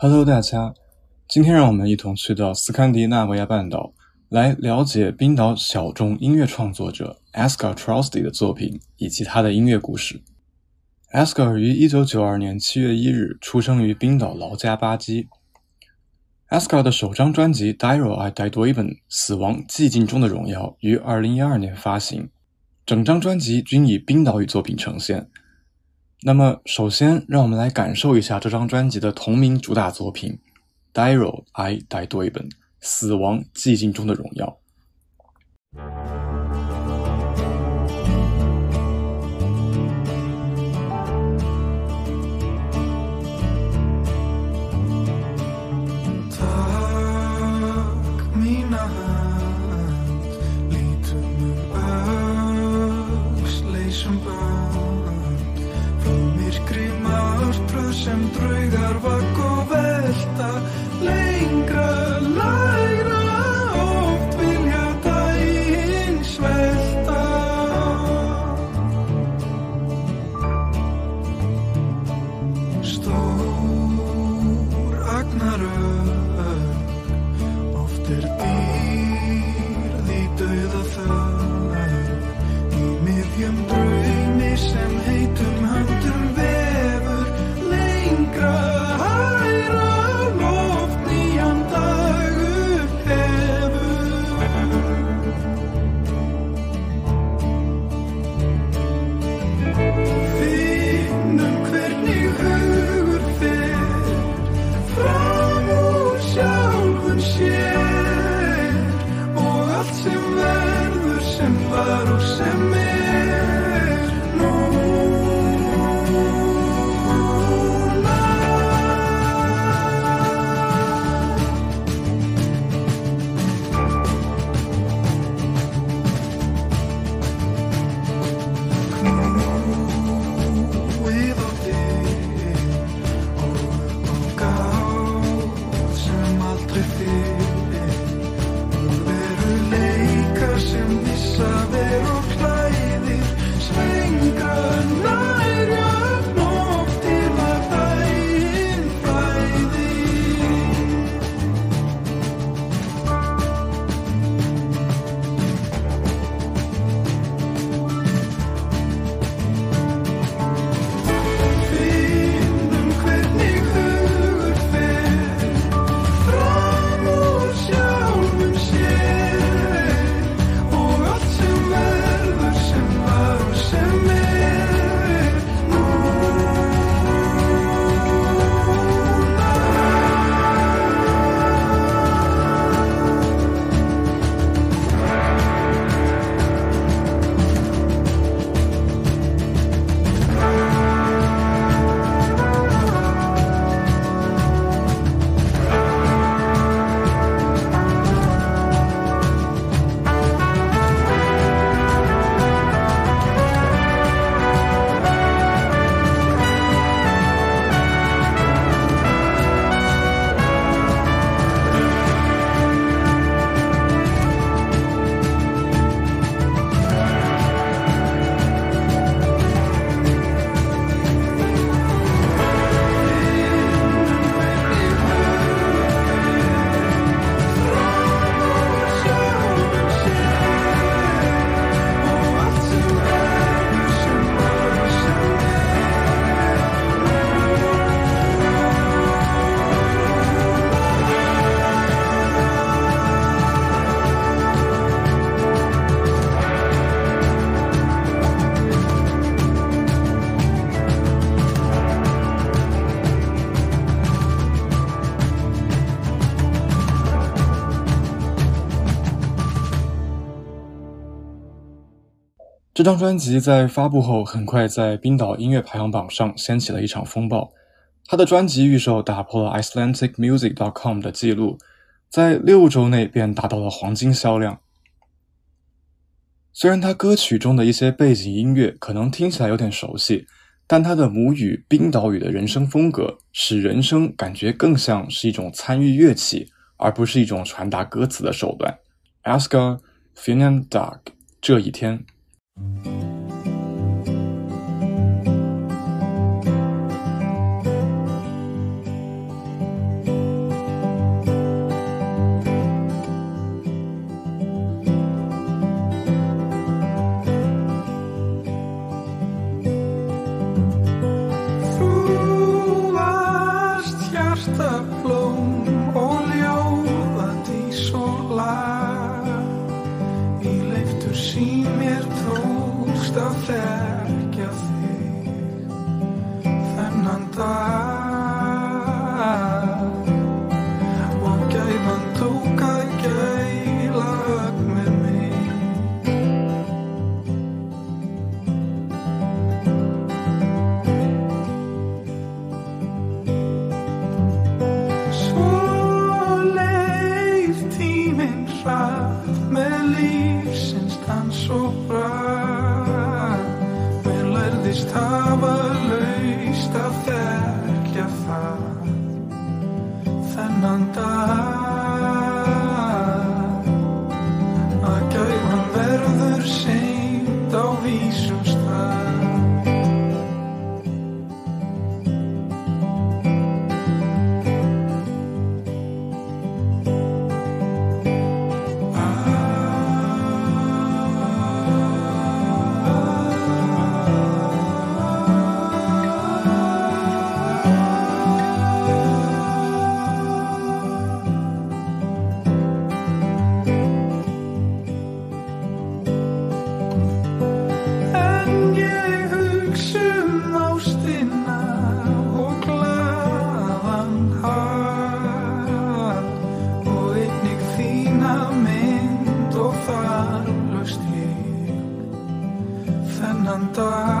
Hello，大家，今天让我们一同去到斯堪的纳维亚半岛，来了解冰岛小众音乐创作者 Asger Trosty 的作品以及他的音乐故事。Asger 于1992年7月1日出生于冰岛劳加巴基。Asger 的首张专辑《Diro I d i d o i b e n 死亡寂静中的荣耀）于2012年发行，整张专辑均以冰岛语作品呈现。那么，首先让我们来感受一下这张专辑的同名主打作品《Diro I d i d o i b e 死亡寂静中的荣耀）。这张专辑在发布后，很快在冰岛音乐排行榜上掀起了一场风暴。他的专辑预售打破了 IcelanticMusic.com 的记录，在六周内便达到了黄金销量。虽然他歌曲中的一些背景音乐可能听起来有点熟悉，但他的母语冰岛语的人声风格，使人声感觉更像是一种参与乐器，而不是一种传达歌词的手段。Asger Finnandag 这一天。Þú varst hjarta blóm στα θέρκια θύ, φαίναν τα cantar. cantar.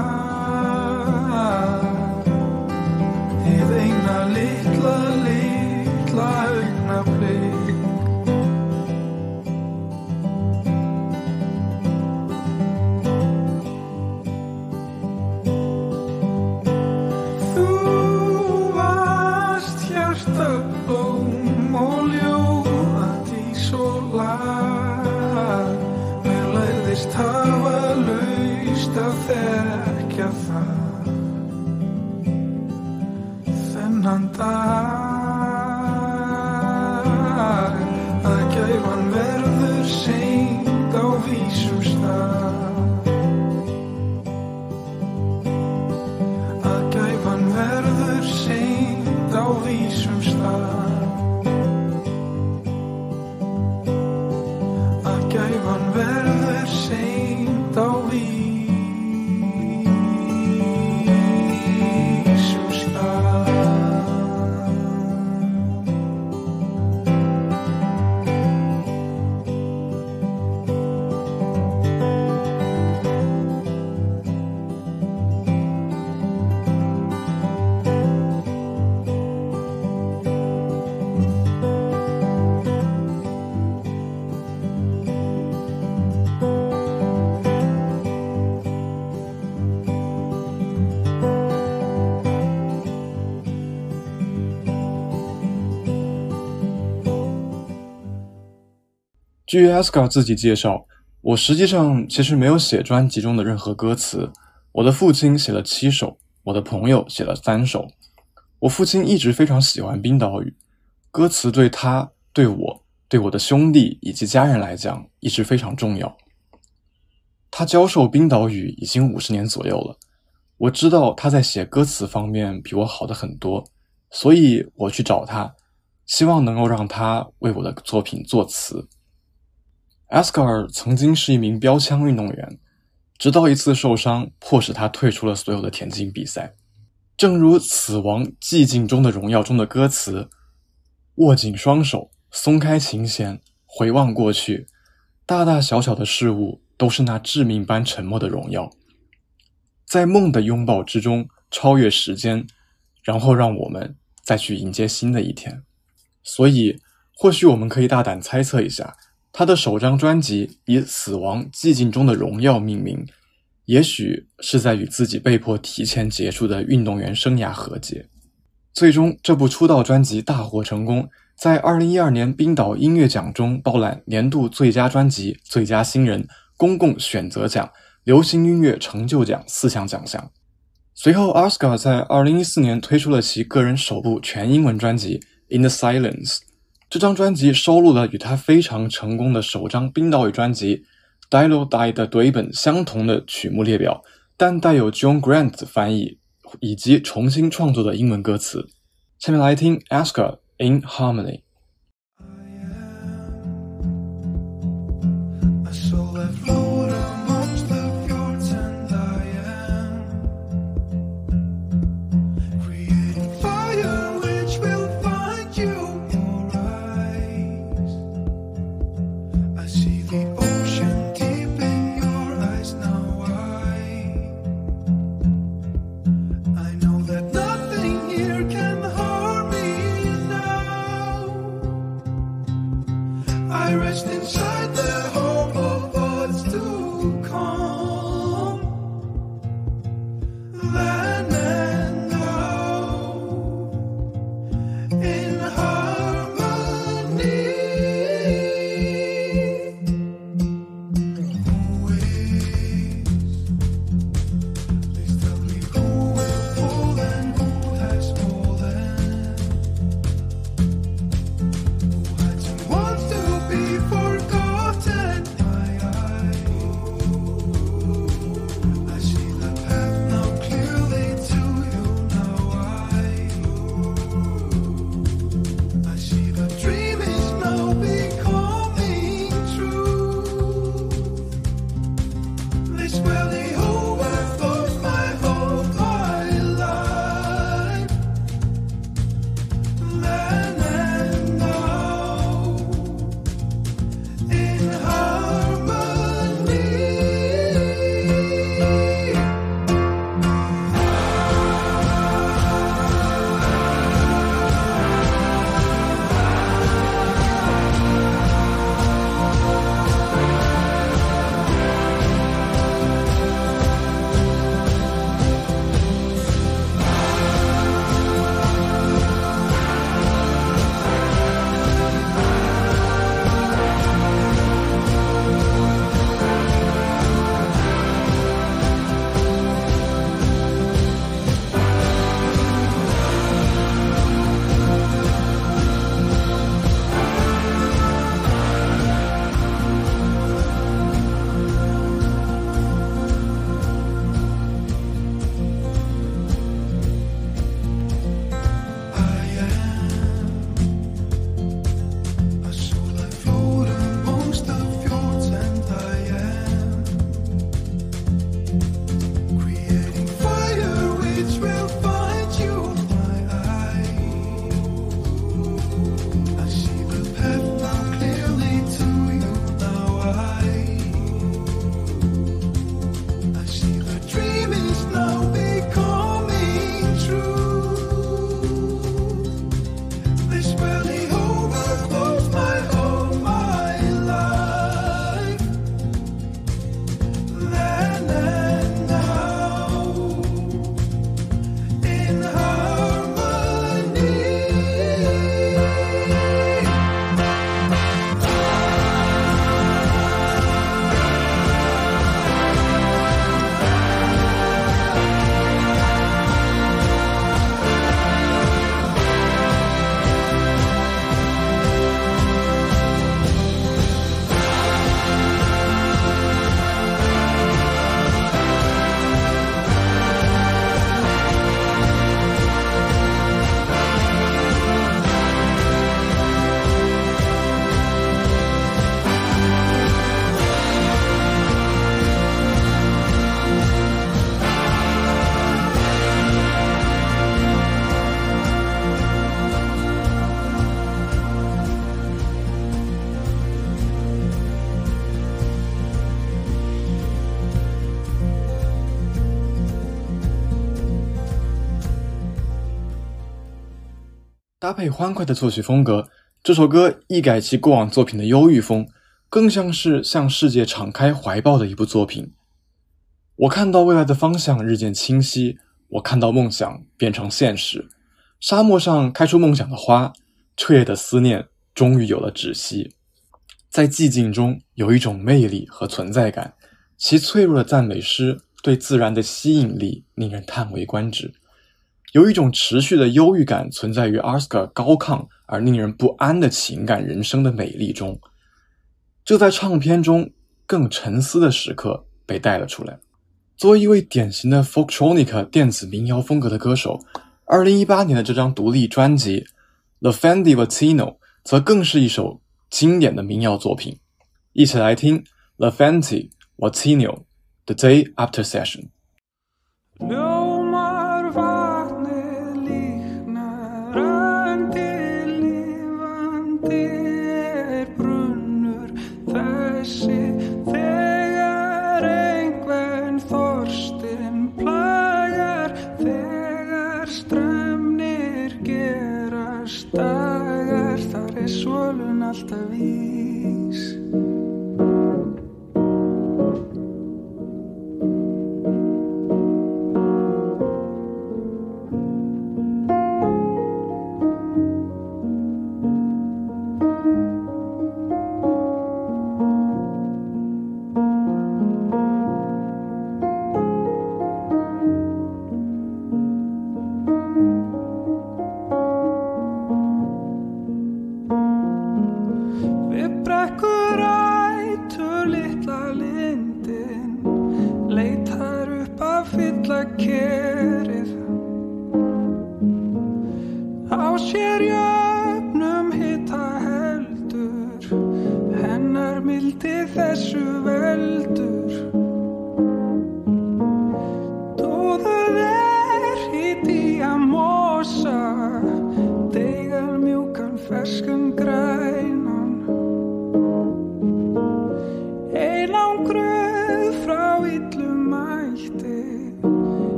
据 Aska 自己介绍，我实际上其实没有写专辑中的任何歌词。我的父亲写了七首，我的朋友写了三首。我父亲一直非常喜欢冰岛语，歌词对他、对我、对我的兄弟以及家人来讲一直非常重要。他教授冰岛语已经五十年左右了，我知道他在写歌词方面比我好的很多，所以我去找他，希望能够让他为我的作品作词。阿斯卡尔曾经是一名标枪运动员，直到一次受伤，迫使他退出了所有的田径比赛。正如《死亡寂静中的荣耀》中的歌词：“握紧双手，松开琴弦，回望过去，大大小小的事物都是那致命般沉默的荣耀。在梦的拥抱之中超越时间，然后让我们再去迎接新的一天。”所以，或许我们可以大胆猜测一下。他的首张专辑以《死亡寂静中的荣耀》命名，也许是在与自己被迫提前结束的运动员生涯和解。最终，这部出道专辑大获成功，在2012年冰岛音乐奖中包揽年度最佳专辑、最佳新人、公共选择奖、流行音乐成就奖四项奖项。随后 a s k a 在2014年推出了其个人首部全英文专辑《In the Silence》。这张专辑收录了与他非常成功的首张冰岛语专辑《d i l o Die》的对本相同的曲目列表，但带有 John Grant 翻译以及重新创作的英文歌词。下面来听 Aska in Harmony。配欢快的作曲风格，这首歌一改其过往作品的忧郁风，更像是向世界敞开怀抱的一部作品。我看到未来的方向日渐清晰，我看到梦想变成现实。沙漠上开出梦想的花，彻夜的思念终于有了止息。在寂静中有一种魅力和存在感，其脆弱的赞美诗对自然的吸引力令人叹为观止。有一种持续的忧郁感存在于阿斯卡高亢而令人不安的情感人生的美丽中，这在唱片中更沉思的时刻被带了出来。作为一位典型的 folktronic 电子民谣风格的歌手，二零一八年的这张独立专辑《The Fendi Vatino》则更是一首经典的民谣作品。一起来听《The Fendi Vatino》The Day After Session。must.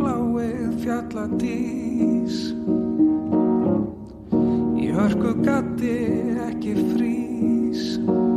Bláið fjalladís. Í hörku gatti ekki frís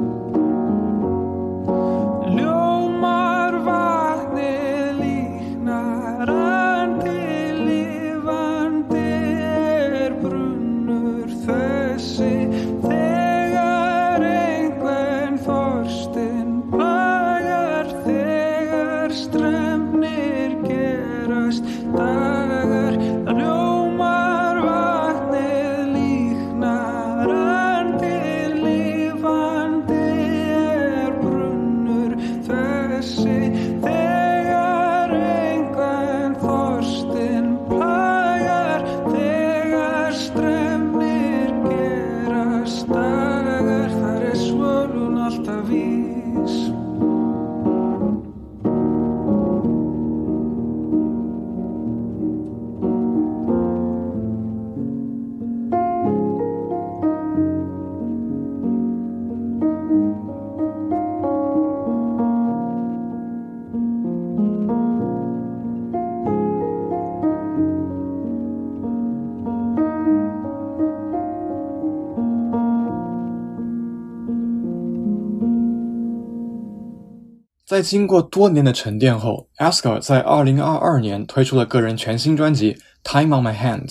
在经过多年的沉淀后 a s k a 在2022年推出了个人全新专辑《Time on My Hands》。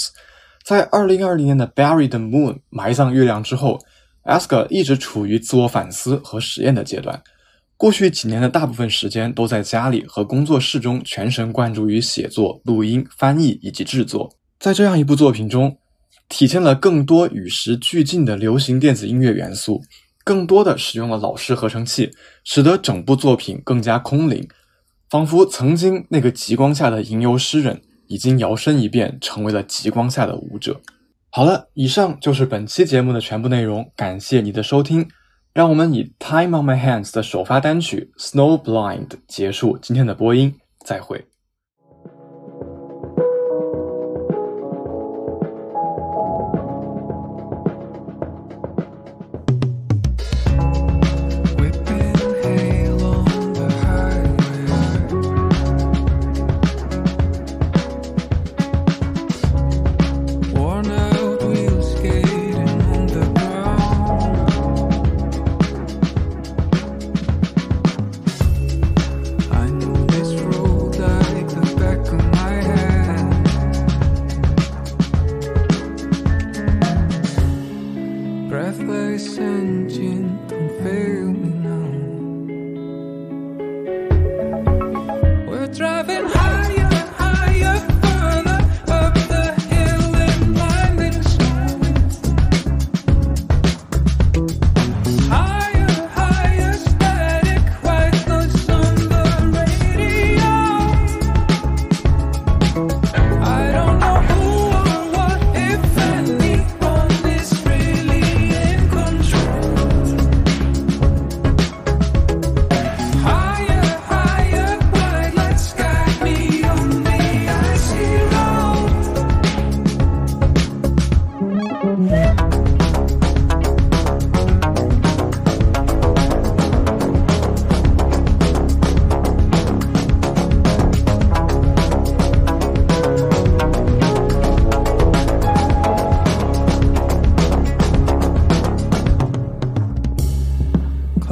在2020年的《Bury the Moon》埋葬月亮之后 a s k a 一直处于自我反思和实验的阶段。过去几年的大部分时间都在家里和工作室中全神贯注于写作、录音、翻译以及制作。在这样一部作品中，体现了更多与时俱进的流行电子音乐元素，更多的使用了老式合成器，使得整部作品更加空灵，仿佛曾经那个极光下的吟游诗人已经摇身一变，成为了极光下的舞者。好了，以上就是本期节目的全部内容，感谢你的收听。让我们以《Time on My Hands》的首发单曲《Snowblind》结束今天的播音，再会。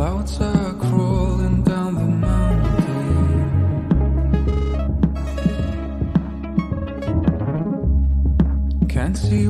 Clouds are crawling down the mountain. Can't see